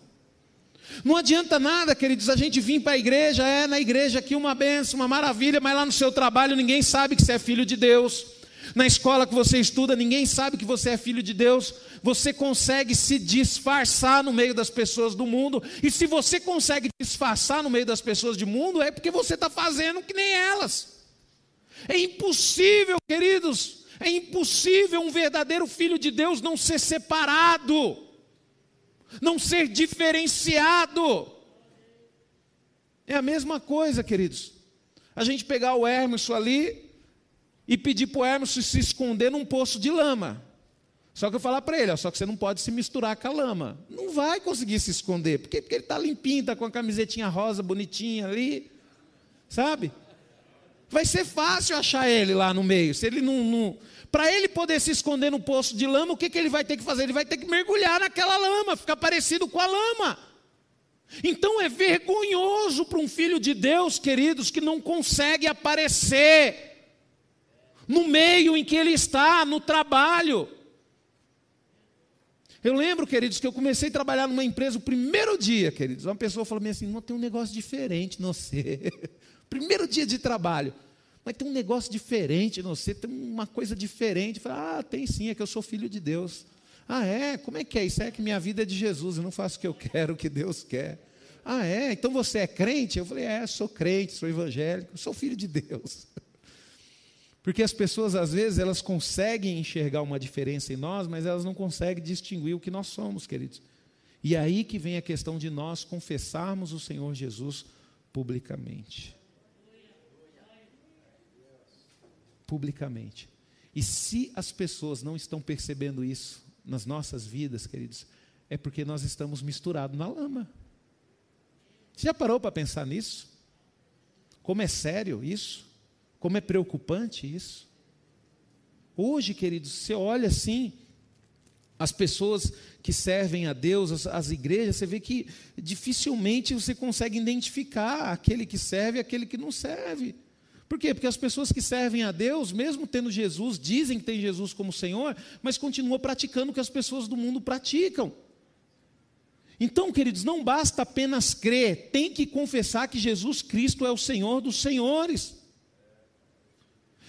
[SPEAKER 1] Não adianta nada, queridos, a gente vir para a igreja, é na igreja aqui uma benção, uma maravilha, mas lá no seu trabalho ninguém sabe que você é filho de Deus. Na escola que você estuda, ninguém sabe que você é filho de Deus. Você consegue se disfarçar no meio das pessoas do mundo. E se você consegue disfarçar no meio das pessoas do mundo, é porque você está fazendo que nem elas. É impossível, queridos, é impossível um verdadeiro filho de Deus não ser separado não ser diferenciado. É a mesma coisa, queridos. A gente pegar o Hermes ali e pedir para o Hermes se esconder num poço de lama. Só que eu falar para ele, ó, só que você não pode se misturar com a lama. Não vai conseguir se esconder, porque, porque ele está limpinho, está com a camisetinha rosa bonitinha ali, sabe? Vai ser fácil achar ele lá no meio. Se ele não, não para ele poder se esconder no poço de lama, o que, que ele vai ter que fazer? Ele vai ter que mergulhar naquela lama, ficar parecido com a lama. Então é vergonhoso para um filho de Deus, queridos, que não consegue aparecer no meio em que ele está, no trabalho. Eu lembro, queridos, que eu comecei a trabalhar numa empresa o primeiro dia, queridos. Uma pessoa falou assim: não tem um negócio diferente, não sei. primeiro dia de trabalho mas tem um negócio diferente não você, tem uma coisa diferente. Fala, ah, tem sim, é que eu sou filho de Deus. Ah, é? Como é que é? Isso é que minha vida é de Jesus, eu não faço o que eu quero, o que Deus quer. Ah, é? Então você é crente? Eu falei, é, sou crente, sou evangélico, sou filho de Deus. Porque as pessoas, às vezes, elas conseguem enxergar uma diferença em nós, mas elas não conseguem distinguir o que nós somos, queridos. E é aí que vem a questão de nós confessarmos o Senhor Jesus publicamente. publicamente. E se as pessoas não estão percebendo isso nas nossas vidas, queridos, é porque nós estamos misturados na lama. Você já parou para pensar nisso? Como é sério isso? Como é preocupante isso? Hoje, queridos, você olha assim, as pessoas que servem a Deus, as, as, igrejas, você vê que dificilmente você consegue identificar aquele que serve e aquele que não serve. Por quê? Porque as pessoas que servem a Deus, mesmo tendo Jesus, dizem que tem Jesus como Senhor, mas continuam praticando o que as pessoas do mundo praticam. Então, queridos, não basta apenas crer, tem que confessar que Jesus Cristo é o Senhor dos senhores,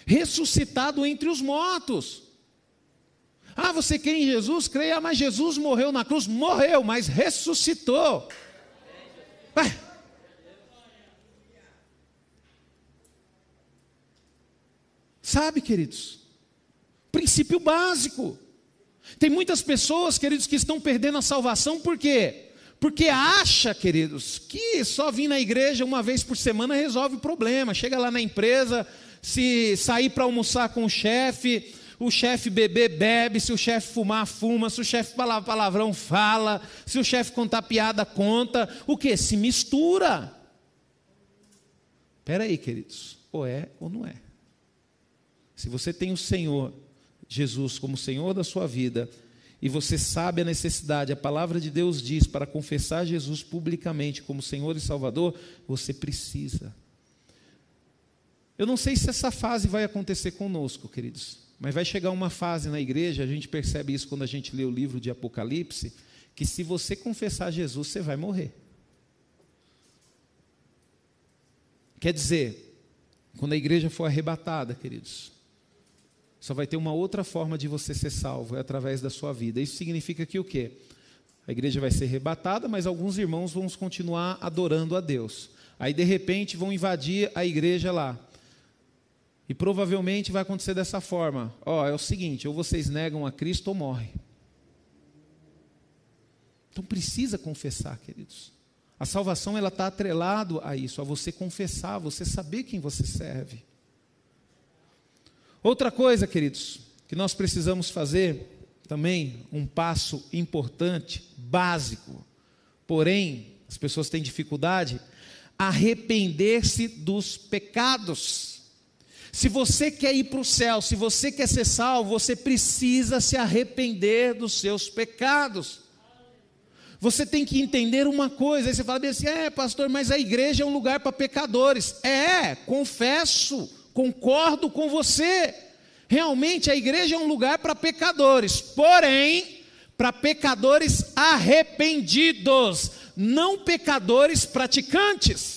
[SPEAKER 1] ressuscitado entre os mortos. Ah, você crê em Jesus? Creia, mas Jesus morreu na cruz, morreu, mas ressuscitou. Ué. Sabe, queridos? Princípio básico. Tem muitas pessoas, queridos, que estão perdendo a salvação, por quê? Porque acha, queridos, que só vir na igreja uma vez por semana resolve o problema. Chega lá na empresa, se sair para almoçar com o chefe, o chefe beber, bebe, se o chefe fumar, fuma, se o chefe falar palavrão, fala, se o chefe contar piada, conta. O que? Se mistura. Espera aí, queridos, ou é ou não é. Se você tem o Senhor Jesus como Senhor da sua vida, e você sabe a necessidade, a palavra de Deus diz para confessar Jesus publicamente como Senhor e Salvador, você precisa. Eu não sei se essa fase vai acontecer conosco, queridos, mas vai chegar uma fase na igreja, a gente percebe isso quando a gente lê o livro de Apocalipse, que se você confessar Jesus, você vai morrer. Quer dizer, quando a igreja for arrebatada, queridos, só vai ter uma outra forma de você ser salvo, é através da sua vida. Isso significa que o quê? A igreja vai ser arrebatada, mas alguns irmãos vão continuar adorando a Deus. Aí, de repente, vão invadir a igreja lá. E provavelmente vai acontecer dessa forma. Ó, oh, é o seguinte, ou vocês negam a Cristo ou morrem. Então precisa confessar, queridos. A salvação ela está atrelado a isso, a você confessar, você saber quem você serve. Outra coisa, queridos, que nós precisamos fazer também, um passo importante, básico, porém, as pessoas têm dificuldade, arrepender-se dos pecados. Se você quer ir para o céu, se você quer ser salvo, você precisa se arrepender dos seus pecados. Você tem que entender uma coisa. Aí você fala assim: é, pastor, mas a igreja é um lugar para pecadores. É, confesso concordo com você. Realmente a igreja é um lugar para pecadores, porém, para pecadores arrependidos, não pecadores praticantes.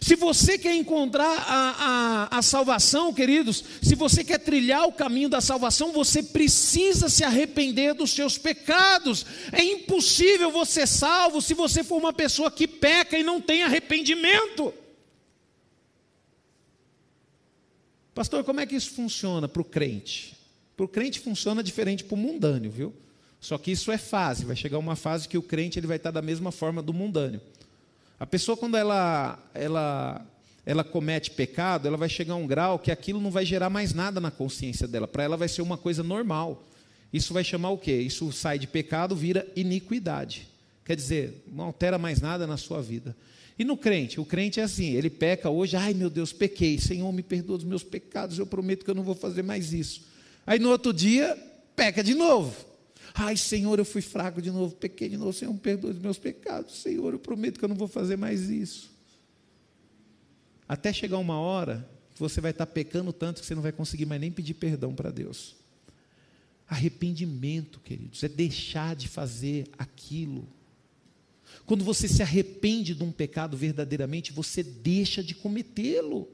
[SPEAKER 1] Se você quer encontrar a, a, a, salvação, queridos, se você quer trilhar o caminho da salvação, você precisa se arrepender dos seus pecados. É impossível você ser salvo se você for uma pessoa que peca e não tem arrependimento. Pastor, como é que isso funciona para o crente? Para o crente funciona diferente para o mundâneo, viu? Só que isso é fase, vai chegar uma fase que o crente ele vai estar da mesma forma do mundâneo. A pessoa, quando ela, ela, ela comete pecado, ela vai chegar a um grau que aquilo não vai gerar mais nada na consciência dela. Para ela vai ser uma coisa normal. Isso vai chamar o quê? Isso sai de pecado, vira iniquidade. Quer dizer, não altera mais nada na sua vida. E no crente? O crente é assim, ele peca hoje, ai meu Deus, pequei, Senhor, me perdoa dos meus pecados, eu prometo que eu não vou fazer mais isso. Aí no outro dia, peca de novo. Ai, Senhor, eu fui fraco de novo, pequei de novo, Senhor, me perdoa dos meus pecados. Senhor, eu prometo que eu não vou fazer mais isso. Até chegar uma hora que você vai estar pecando tanto que você não vai conseguir mais nem pedir perdão para Deus. Arrependimento, queridos, é deixar de fazer aquilo quando você se arrepende de um pecado verdadeiramente, você deixa de cometê-lo.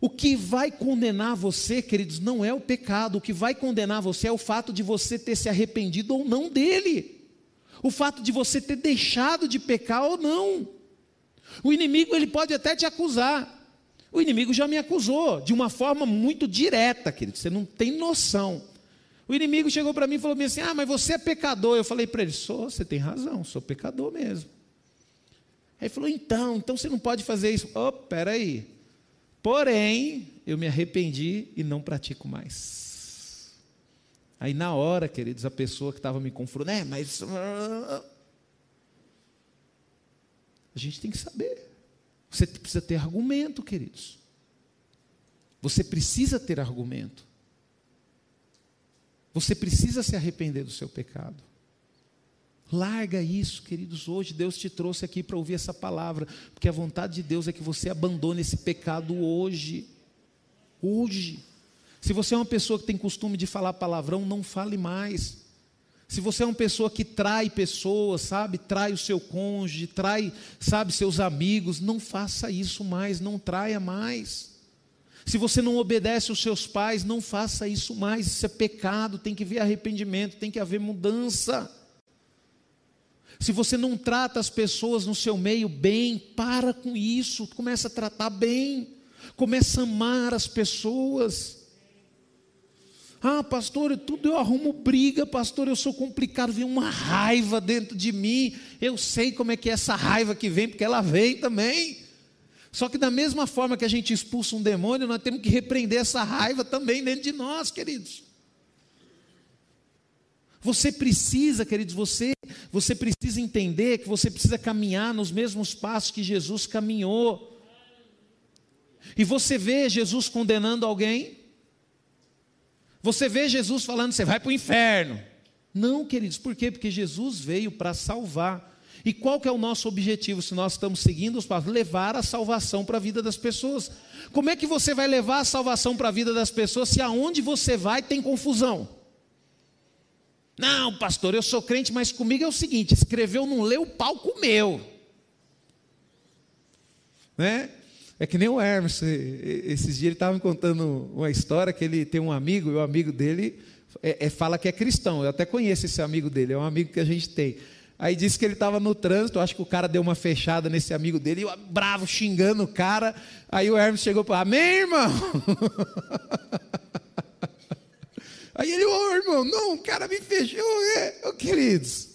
[SPEAKER 1] O que vai condenar você, queridos, não é o pecado, o que vai condenar você é o fato de você ter se arrependido ou não dele. O fato de você ter deixado de pecar ou não. O inimigo ele pode até te acusar. O inimigo já me acusou de uma forma muito direta, querido. Você não tem noção. O inimigo chegou para mim e falou assim: Ah, mas você é pecador. Eu falei para ele: Sou, você tem razão, sou pecador mesmo. Aí ele falou: Então, então você não pode fazer isso. Oh, peraí. Porém, eu me arrependi e não pratico mais. Aí na hora, queridos, a pessoa que estava me confrontando, é, mas. Ah, a gente tem que saber. Você precisa ter argumento, queridos. Você precisa ter argumento. Você precisa se arrepender do seu pecado. Larga isso, queridos. Hoje Deus te trouxe aqui para ouvir essa palavra, porque a vontade de Deus é que você abandone esse pecado hoje. Hoje. Se você é uma pessoa que tem costume de falar palavrão, não fale mais. Se você é uma pessoa que trai pessoas, sabe, trai o seu cônjuge, trai, sabe, seus amigos, não faça isso mais, não traia mais. Se você não obedece aos seus pais, não faça isso mais, isso é pecado, tem que haver arrependimento, tem que haver mudança. Se você não trata as pessoas no seu meio bem, para com isso, começa a tratar bem, começa a amar as pessoas. Ah, pastor, tudo eu arrumo briga, pastor, eu sou complicado, vem uma raiva dentro de mim. Eu sei como é que é essa raiva que vem, porque ela vem também. Só que da mesma forma que a gente expulsa um demônio, nós temos que repreender essa raiva também dentro de nós, queridos. Você precisa, queridos, você, você precisa entender que você precisa caminhar nos mesmos passos que Jesus caminhou. E você vê Jesus condenando alguém? Você vê Jesus falando, você vai para o inferno. Não, queridos, por quê? Porque Jesus veio para salvar. E qual que é o nosso objetivo se nós estamos seguindo os passos? Levar a salvação para a vida das pessoas. Como é que você vai levar a salvação para a vida das pessoas se aonde você vai tem confusão? Não, pastor, eu sou crente, mas comigo é o seguinte: escreveu, não leu, o pau comeu. Né? É que nem o Hermes, esses dias ele estava me contando uma história que ele tem um amigo, e o amigo dele é, é, fala que é cristão. Eu até conheço esse amigo dele, é um amigo que a gente tem. Aí disse que ele estava no trânsito, acho que o cara deu uma fechada nesse amigo dele, e bravo, xingando o cara. Aí o Hermes chegou para amém, irmão? Aí ele, ô oh, irmão, não, o cara me fechou, é, oh, queridos.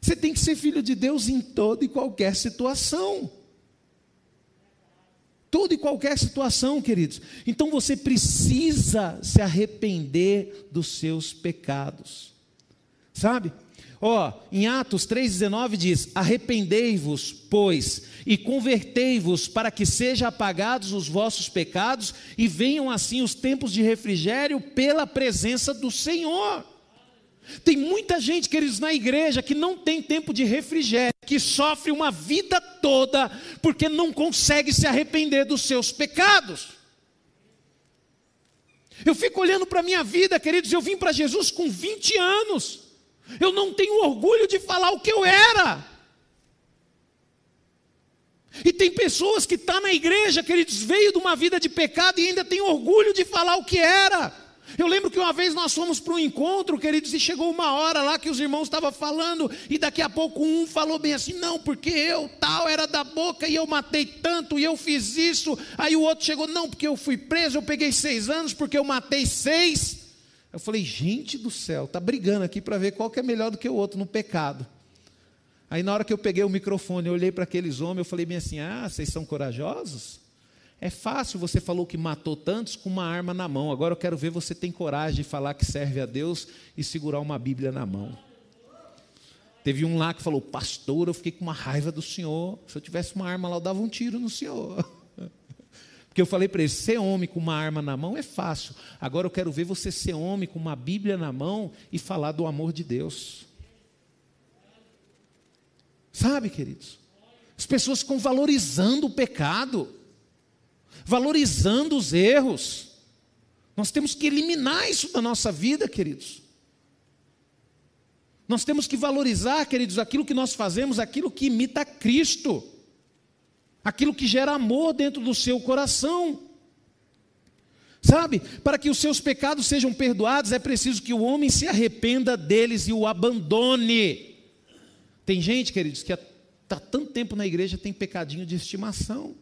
[SPEAKER 1] Você tem que ser filho de Deus em toda e qualquer situação toda e qualquer situação, queridos. Então você precisa se arrepender dos seus pecados. Sabe? Ó, em Atos 3,19 diz: Arrependei-vos, pois, e convertei-vos, para que sejam apagados os vossos pecados, e venham assim os tempos de refrigério pela presença do Senhor. Tem muita gente, queridos, na igreja que não tem tempo de refrigério, que sofre uma vida toda porque não consegue se arrepender dos seus pecados. Eu fico olhando para a minha vida, queridos, eu vim para Jesus com 20 anos. Eu não tenho orgulho de falar o que eu era. E tem pessoas que estão tá na igreja, queridos, veio de uma vida de pecado e ainda tem orgulho de falar o que era. Eu lembro que uma vez nós fomos para um encontro, queridos, e chegou uma hora lá que os irmãos estavam falando, e daqui a pouco um falou bem assim: não, porque eu tal era da boca e eu matei tanto e eu fiz isso. Aí o outro chegou: não, porque eu fui preso, eu peguei seis anos porque eu matei seis. Eu falei: gente do céu, tá brigando aqui para ver qual que é melhor do que o outro no pecado. Aí na hora que eu peguei o microfone, eu olhei para aqueles homens, eu falei bem assim: ah, vocês são corajosos? É fácil, você falou que matou tantos com uma arma na mão. Agora eu quero ver você tem coragem de falar que serve a Deus e segurar uma Bíblia na mão. Teve um lá que falou: Pastor, eu fiquei com uma raiva do senhor. Se eu tivesse uma arma lá, eu dava um tiro no senhor. Porque eu falei para ele: ser homem com uma arma na mão é fácil. Agora eu quero ver você ser homem com uma Bíblia na mão e falar do amor de Deus. Sabe, queridos? As pessoas ficam valorizando o pecado valorizando os erros. Nós temos que eliminar isso da nossa vida, queridos. Nós temos que valorizar, queridos, aquilo que nós fazemos, aquilo que imita Cristo, aquilo que gera amor dentro do seu coração. Sabe, para que os seus pecados sejam perdoados, é preciso que o homem se arrependa deles e o abandone. Tem gente, queridos, que está tanto tempo na igreja, tem pecadinho de estimação.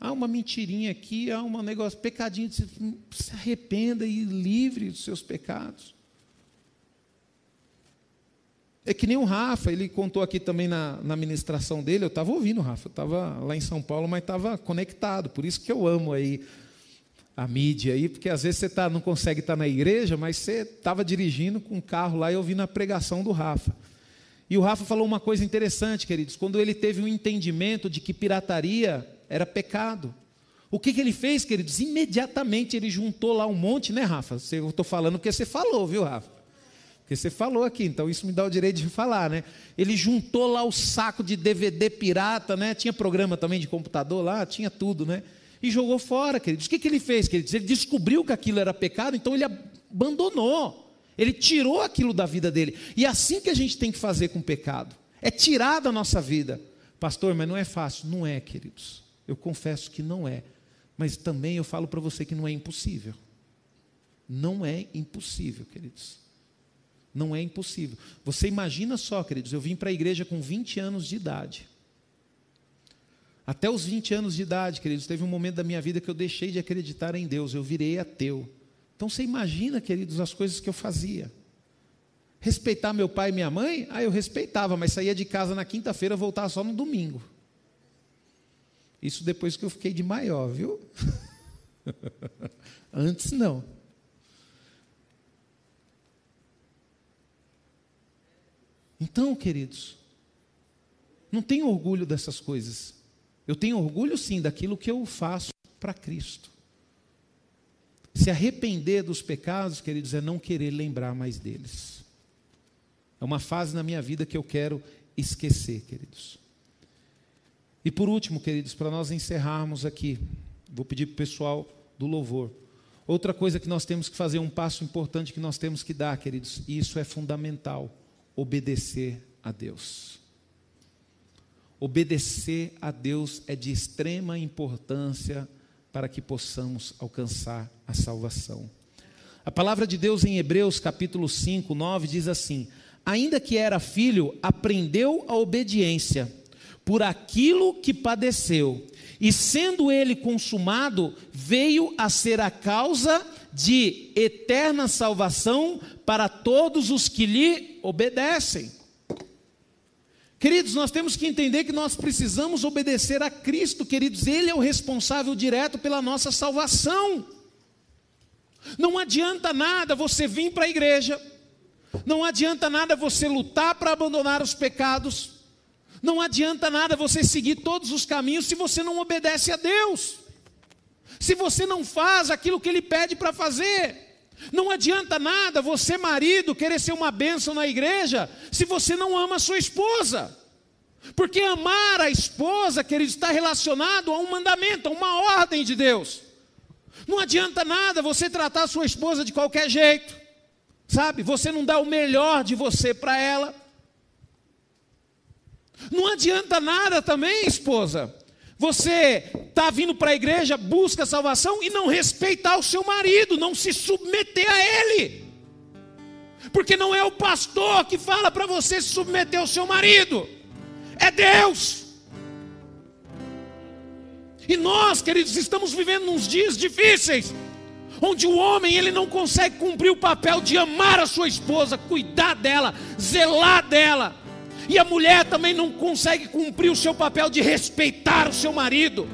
[SPEAKER 1] Há uma mentirinha aqui, há um negócio, pecadinho, se arrependa e livre dos seus pecados. É que nem o Rafa, ele contou aqui também na, na ministração dele, eu estava ouvindo o Rafa, eu estava lá em São Paulo, mas estava conectado, por isso que eu amo aí a mídia aí, porque às vezes você tá, não consegue estar tá na igreja, mas você estava dirigindo com um carro lá e ouvindo a pregação do Rafa. E o Rafa falou uma coisa interessante, queridos, quando ele teve um entendimento de que pirataria era pecado. O que, que ele fez, queridos? Imediatamente ele juntou lá um monte, né, Rafa? Eu estou falando porque você falou, viu, Rafa? Porque você falou aqui, então isso me dá o direito de falar, né? Ele juntou lá o saco de DVD pirata, né? Tinha programa também de computador lá, tinha tudo, né? E jogou fora, queridos. O que, que ele fez, queridos? Ele descobriu que aquilo era pecado, então ele abandonou. Ele tirou aquilo da vida dele. E é assim que a gente tem que fazer com o pecado. É tirar da nossa vida. Pastor, mas não é fácil. Não é, queridos. Eu confesso que não é. Mas também eu falo para você que não é impossível. Não é impossível, queridos. Não é impossível. Você imagina só, queridos, eu vim para a igreja com 20 anos de idade. Até os 20 anos de idade, queridos, teve um momento da minha vida que eu deixei de acreditar em Deus, eu virei ateu. Então você imagina, queridos, as coisas que eu fazia. Respeitar meu pai e minha mãe? Ah, eu respeitava, mas saía de casa na quinta-feira, voltava só no domingo. Isso depois que eu fiquei de maior, viu? Antes não. Então, queridos, não tenho orgulho dessas coisas. Eu tenho orgulho sim daquilo que eu faço para Cristo. Se arrepender dos pecados, queridos, é não querer lembrar mais deles. É uma fase na minha vida que eu quero esquecer, queridos. E por último, queridos, para nós encerrarmos aqui, vou pedir para o pessoal do louvor. Outra coisa que nós temos que fazer, um passo importante que nós temos que dar, queridos, e isso é fundamental: obedecer a Deus. Obedecer a Deus é de extrema importância para que possamos alcançar a salvação. A palavra de Deus em Hebreus capítulo 5, 9 diz assim: Ainda que era filho, aprendeu a obediência por aquilo que padeceu, e sendo ele consumado, veio a ser a causa de eterna salvação para todos os que lhe obedecem. Queridos, nós temos que entender que nós precisamos obedecer a Cristo, queridos, Ele é o responsável direto pela nossa salvação. Não adianta nada você vir para a igreja, não adianta nada você lutar para abandonar os pecados, não adianta nada você seguir todos os caminhos se você não obedece a Deus, se você não faz aquilo que Ele pede para fazer. Não adianta nada você, marido, querer ser uma bênção na igreja, se você não ama a sua esposa. Porque amar a esposa, querido, está relacionado a um mandamento, a uma ordem de Deus. Não adianta nada você tratar a sua esposa de qualquer jeito, sabe? Você não dá o melhor de você para ela. Não adianta nada também, esposa. Você está vindo para a igreja, busca salvação e não respeitar o seu marido, não se submeter a ele. Porque não é o pastor que fala para você se submeter ao seu marido, é Deus. E nós, queridos, estamos vivendo uns dias difíceis, onde o homem ele não consegue cumprir o papel de amar a sua esposa, cuidar dela, zelar dela. E a mulher também não consegue cumprir o seu papel de respeitar o seu marido,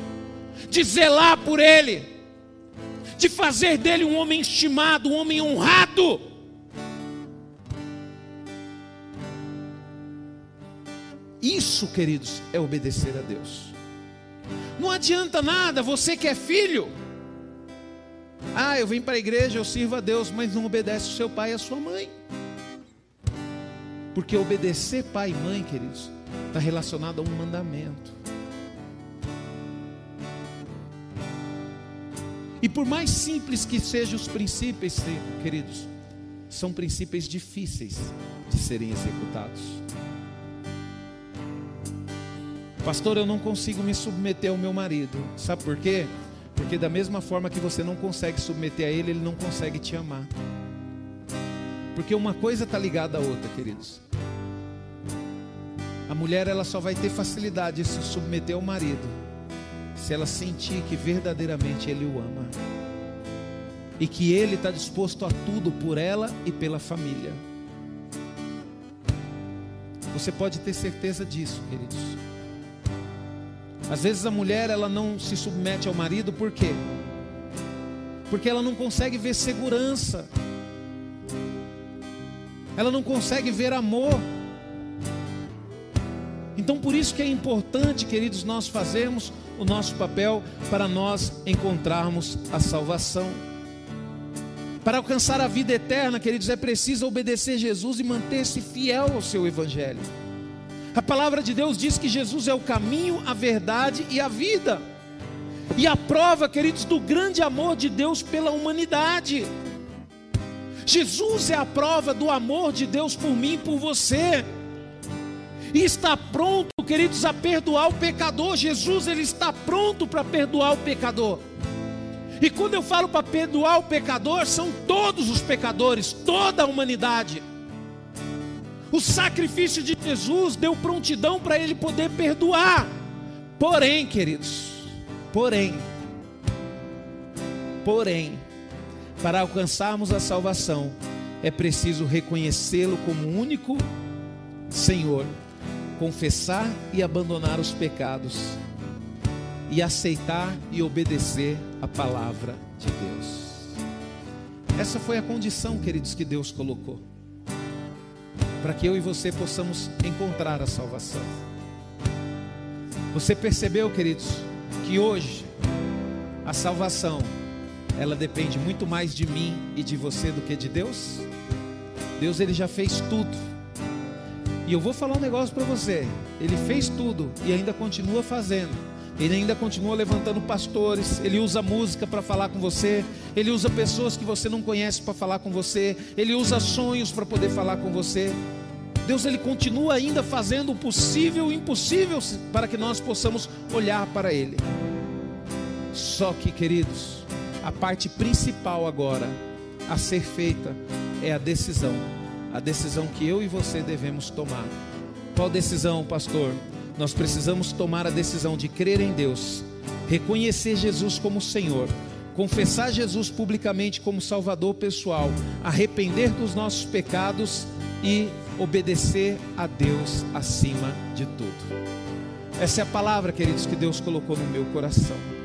[SPEAKER 1] de zelar por ele, de fazer dele um homem estimado, um homem honrado. Isso, queridos, é obedecer a Deus. Não adianta nada você que é filho. Ah, eu vim para a igreja, eu sirvo a Deus, mas não obedece o seu pai e a sua mãe. Porque obedecer pai e mãe, queridos, está relacionado a um mandamento. E por mais simples que sejam os princípios, queridos, são princípios difíceis de serem executados. Pastor, eu não consigo me submeter ao meu marido. Sabe por quê? Porque da mesma forma que você não consegue submeter a ele, ele não consegue te amar. Porque uma coisa está ligada à outra, queridos. A mulher ela só vai ter facilidade de se submeter ao marido se ela sentir que verdadeiramente ele o ama e que ele está disposto a tudo por ela e pela família. Você pode ter certeza disso, queridos. Às vezes a mulher ela não se submete ao marido por quê? Porque ela não consegue ver segurança ela não consegue ver amor. Então, por isso que é importante, queridos, nós fazermos o nosso papel para nós encontrarmos a salvação. Para alcançar a vida eterna, queridos, é preciso obedecer Jesus e manter-se fiel ao seu evangelho. A palavra de Deus diz que Jesus é o caminho, a verdade e a vida. E a prova, queridos, do grande amor de Deus pela humanidade. Jesus é a prova do amor de Deus por mim e por você. E está pronto, queridos, a perdoar o pecador. Jesus, ele está pronto para perdoar o pecador. E quando eu falo para perdoar o pecador, são todos os pecadores, toda a humanidade. O sacrifício de Jesus deu prontidão para ele poder perdoar. Porém, queridos, porém, porém, para alcançarmos a salvação, é preciso reconhecê-lo como único Senhor, confessar e abandonar os pecados, e aceitar e obedecer a palavra de Deus. Essa foi a condição, queridos, que Deus colocou, para que eu e você possamos encontrar a salvação. Você percebeu, queridos, que hoje a salvação ela depende muito mais de mim e de você do que de Deus? Deus ele já fez tudo. E eu vou falar um negócio para você. Ele fez tudo e ainda continua fazendo. Ele ainda continua levantando pastores, ele usa música para falar com você, ele usa pessoas que você não conhece para falar com você, ele usa sonhos para poder falar com você. Deus ele continua ainda fazendo o possível e o impossível para que nós possamos olhar para ele. Só que, queridos, a parte principal agora a ser feita é a decisão. A decisão que eu e você devemos tomar. Qual decisão, pastor? Nós precisamos tomar a decisão de crer em Deus, reconhecer Jesus como Senhor, confessar Jesus publicamente como Salvador pessoal, arrepender dos nossos pecados e obedecer a Deus acima de tudo. Essa é a palavra, queridos, que Deus colocou no meu coração.